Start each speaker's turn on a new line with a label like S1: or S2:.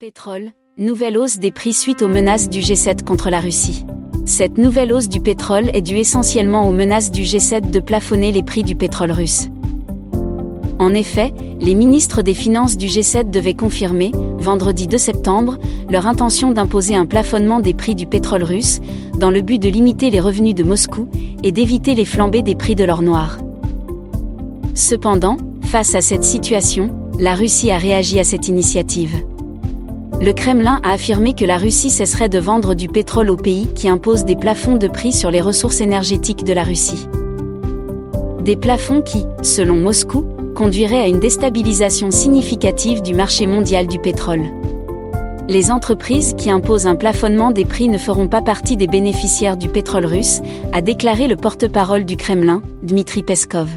S1: Pétrole, nouvelle hausse des prix suite aux menaces du G7 contre la Russie. Cette nouvelle hausse du pétrole est due essentiellement aux menaces du G7 de plafonner les prix du pétrole russe. En effet, les ministres des Finances du G7 devaient confirmer, vendredi 2 septembre, leur intention d'imposer un plafonnement des prix du pétrole russe, dans le but de limiter les revenus de Moscou et d'éviter les flambées des prix de l'or noir. Cependant, face à cette situation, la Russie a réagi à cette initiative le Kremlin a affirmé que la Russie cesserait de vendre du pétrole au pays qui impose des plafonds de prix sur les ressources énergétiques de la Russie. Des plafonds qui, selon Moscou, conduiraient à une déstabilisation significative du marché mondial du pétrole. Les entreprises qui imposent un plafonnement des prix ne feront pas partie des bénéficiaires du pétrole russe, a déclaré le porte-parole du Kremlin, Dmitri Peskov.